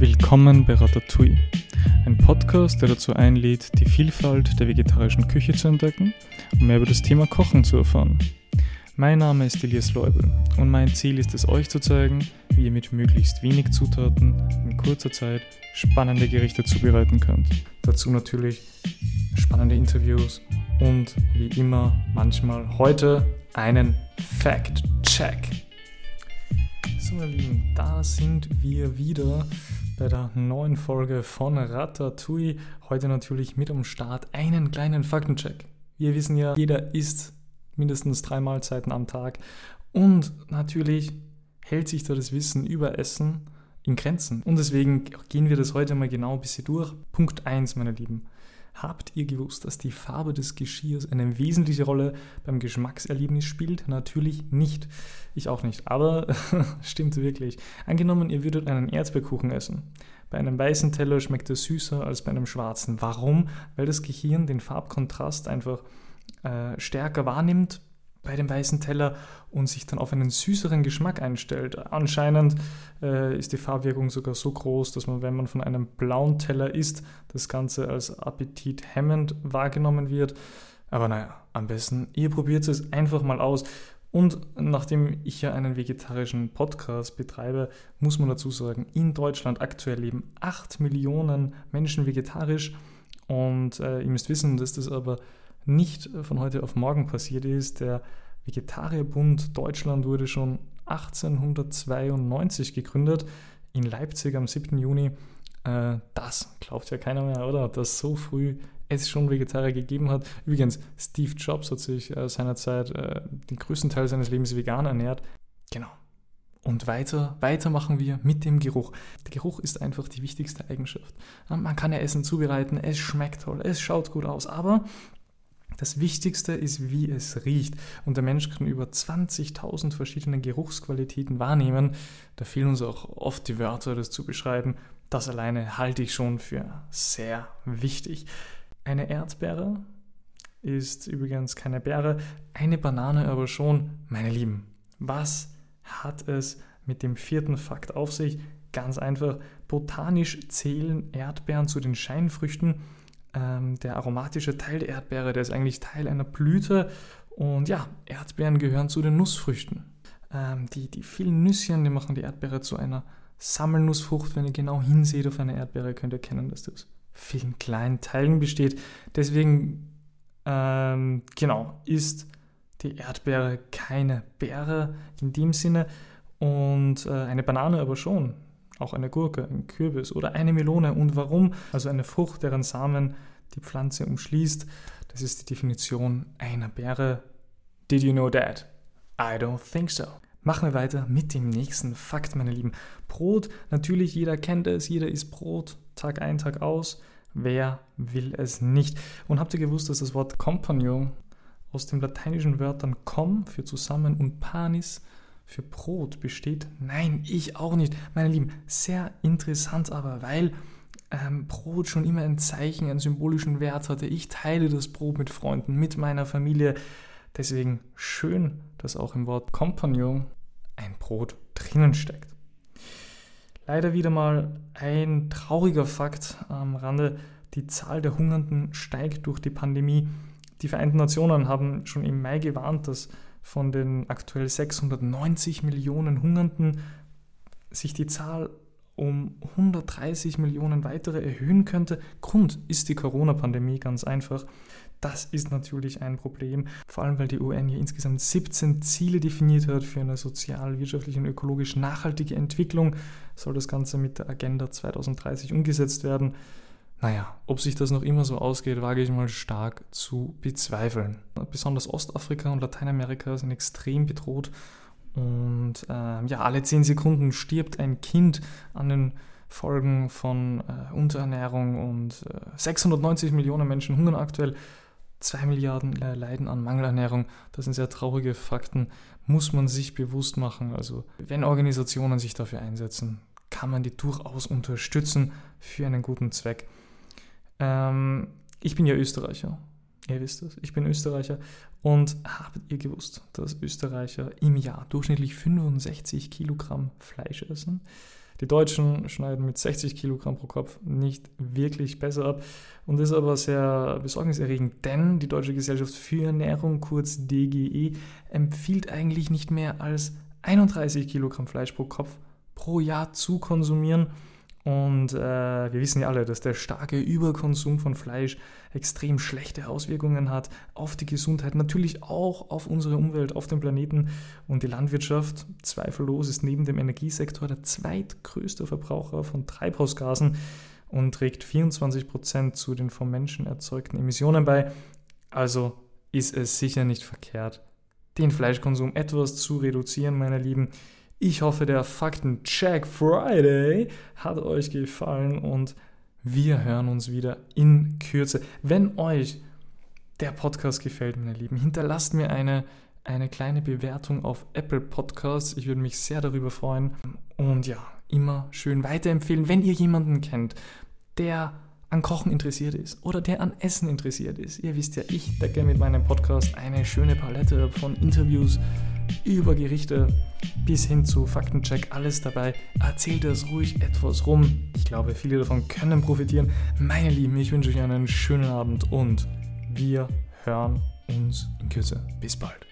Willkommen bei Ratatouille, ein Podcast, der dazu einlädt, die Vielfalt der vegetarischen Küche zu entdecken und mehr über das Thema Kochen zu erfahren. Mein Name ist Elias Leubel und mein Ziel ist es, euch zu zeigen, wie ihr mit möglichst wenig Zutaten in kurzer Zeit spannende Gerichte zubereiten könnt. Dazu natürlich spannende Interviews und wie immer manchmal heute einen Fact-Check. So, meine Lieben, da sind wir wieder bei der neuen Folge von Ratatouille. Heute natürlich mit am Start einen kleinen Faktencheck. Wir wissen ja, jeder isst mindestens drei Mahlzeiten am Tag und natürlich hält sich da das Wissen über Essen in Grenzen. Und deswegen gehen wir das heute mal genau ein bisschen durch. Punkt 1, meine Lieben. Habt ihr gewusst, dass die Farbe des Geschirrs eine wesentliche Rolle beim Geschmackserlebnis spielt? Natürlich nicht. Ich auch nicht. Aber stimmt wirklich. Angenommen, ihr würdet einen Erdbeerkuchen essen. Bei einem weißen Teller schmeckt er süßer als bei einem schwarzen. Warum? Weil das Gehirn den Farbkontrast einfach äh, stärker wahrnimmt bei dem weißen Teller und sich dann auf einen süßeren Geschmack einstellt. Anscheinend äh, ist die Farbwirkung sogar so groß, dass man, wenn man von einem blauen Teller isst, das Ganze als appetithemmend wahrgenommen wird. Aber naja, am besten, ihr probiert es einfach mal aus. Und nachdem ich ja einen vegetarischen Podcast betreibe, muss man dazu sagen, in Deutschland aktuell leben 8 Millionen Menschen vegetarisch. Und äh, ihr müsst wissen, dass das aber nicht von heute auf morgen passiert ist. Der Vegetarierbund Deutschland wurde schon 1892 gegründet, in Leipzig am 7. Juni. Äh, das glaubt ja keiner mehr, oder? Dass so früh es schon Vegetarier gegeben hat. Übrigens, Steve Jobs hat sich äh, seinerzeit äh, den größten Teil seines Lebens vegan ernährt. Genau. Und weiter, weiter machen wir mit dem Geruch. Der Geruch ist einfach die wichtigste Eigenschaft. Man kann ja Essen zubereiten, es schmeckt toll, es schaut gut aus, aber das Wichtigste ist, wie es riecht. Und der Mensch kann über 20.000 verschiedene Geruchsqualitäten wahrnehmen. Da fehlen uns auch oft die Wörter, das zu beschreiben. Das alleine halte ich schon für sehr wichtig. Eine Erdbeere ist übrigens keine Beere, eine Banane aber schon. Meine Lieben, was hat es mit dem vierten Fakt auf sich? Ganz einfach, botanisch zählen Erdbeeren zu den Scheinfrüchten ähm, der aromatische Teil der Erdbeere, der ist eigentlich Teil einer Blüte. Und ja, Erdbeeren gehören zu den Nussfrüchten. Ähm, die, die vielen Nüsschen, die machen die Erdbeere zu einer Sammelnussfrucht. Wenn ihr genau hinseht auf eine Erdbeere, könnt ihr erkennen, dass das aus vielen kleinen Teilen besteht. Deswegen, ähm, genau, ist die Erdbeere keine Beere in dem Sinne und äh, eine Banane aber schon auch eine Gurke, ein Kürbis oder eine Melone. Und warum? Also eine Frucht, deren Samen die Pflanze umschließt. Das ist die Definition einer Beere. Did you know that? I don't think so. Machen wir weiter mit dem nächsten Fakt, meine Lieben. Brot, natürlich, jeder kennt es, jeder isst Brot, Tag ein, Tag aus. Wer will es nicht? Und habt ihr gewusst, dass das Wort Compagnon aus den lateinischen Wörtern com für zusammen und panis für Brot besteht? Nein, ich auch nicht. Meine Lieben, sehr interessant aber, weil ähm, Brot schon immer ein Zeichen, einen symbolischen Wert hatte. Ich teile das Brot mit Freunden, mit meiner Familie. Deswegen schön, dass auch im Wort Kompagnon ein Brot drinnen steckt. Leider wieder mal ein trauriger Fakt am Rande. Die Zahl der Hungernden steigt durch die Pandemie. Die Vereinten Nationen haben schon im Mai gewarnt, dass von den aktuell 690 Millionen Hungernden sich die Zahl um 130 Millionen weitere erhöhen könnte. Grund ist die Corona-Pandemie ganz einfach. Das ist natürlich ein Problem, vor allem weil die UN hier insgesamt 17 Ziele definiert hat für eine sozial, wirtschaftlich und ökologisch nachhaltige Entwicklung. Soll das Ganze mit der Agenda 2030 umgesetzt werden. Naja, ob sich das noch immer so ausgeht, wage ich mal stark zu bezweifeln. Besonders Ostafrika und Lateinamerika sind extrem bedroht und äh, ja, alle zehn Sekunden stirbt ein Kind an den Folgen von äh, Unterernährung und äh, 690 Millionen Menschen hungern aktuell. 2 Milliarden äh, leiden an Mangelernährung. Das sind sehr traurige Fakten, muss man sich bewusst machen. Also wenn Organisationen sich dafür einsetzen, kann man die durchaus unterstützen für einen guten Zweck. Ähm, ich bin ja Österreicher. Ihr wisst es, ich bin Österreicher. Und habt ihr gewusst, dass Österreicher im Jahr durchschnittlich 65 Kilogramm Fleisch essen? Die Deutschen schneiden mit 60 Kilogramm pro Kopf nicht wirklich besser ab und das ist aber sehr besorgniserregend, denn die Deutsche Gesellschaft für Ernährung, kurz DGE, empfiehlt eigentlich nicht mehr als 31 Kilogramm Fleisch pro Kopf pro Jahr zu konsumieren. Und äh, wir wissen ja alle, dass der starke Überkonsum von Fleisch extrem schlechte Auswirkungen hat auf die Gesundheit, natürlich auch auf unsere Umwelt, auf den Planeten. Und die Landwirtschaft, zweifellos, ist neben dem Energiesektor der zweitgrößte Verbraucher von Treibhausgasen und trägt 24 Prozent zu den vom Menschen erzeugten Emissionen bei. Also ist es sicher nicht verkehrt, den Fleischkonsum etwas zu reduzieren, meine Lieben. Ich hoffe, der Fakten-Check Friday hat euch gefallen und wir hören uns wieder in Kürze. Wenn euch der Podcast gefällt, meine Lieben, hinterlasst mir eine, eine kleine Bewertung auf Apple Podcasts. Ich würde mich sehr darüber freuen. Und ja, immer schön weiterempfehlen, wenn ihr jemanden kennt, der an Kochen interessiert ist oder der an Essen interessiert ist. Ihr wisst ja, ich decke mit meinem Podcast eine schöne Palette von Interviews über Gerichte bis hin zu Faktencheck, alles dabei. Erzählt es ruhig etwas rum. Ich glaube, viele davon können profitieren. Meine Lieben, ich wünsche euch einen schönen Abend und wir hören uns in Kürze. Bis bald.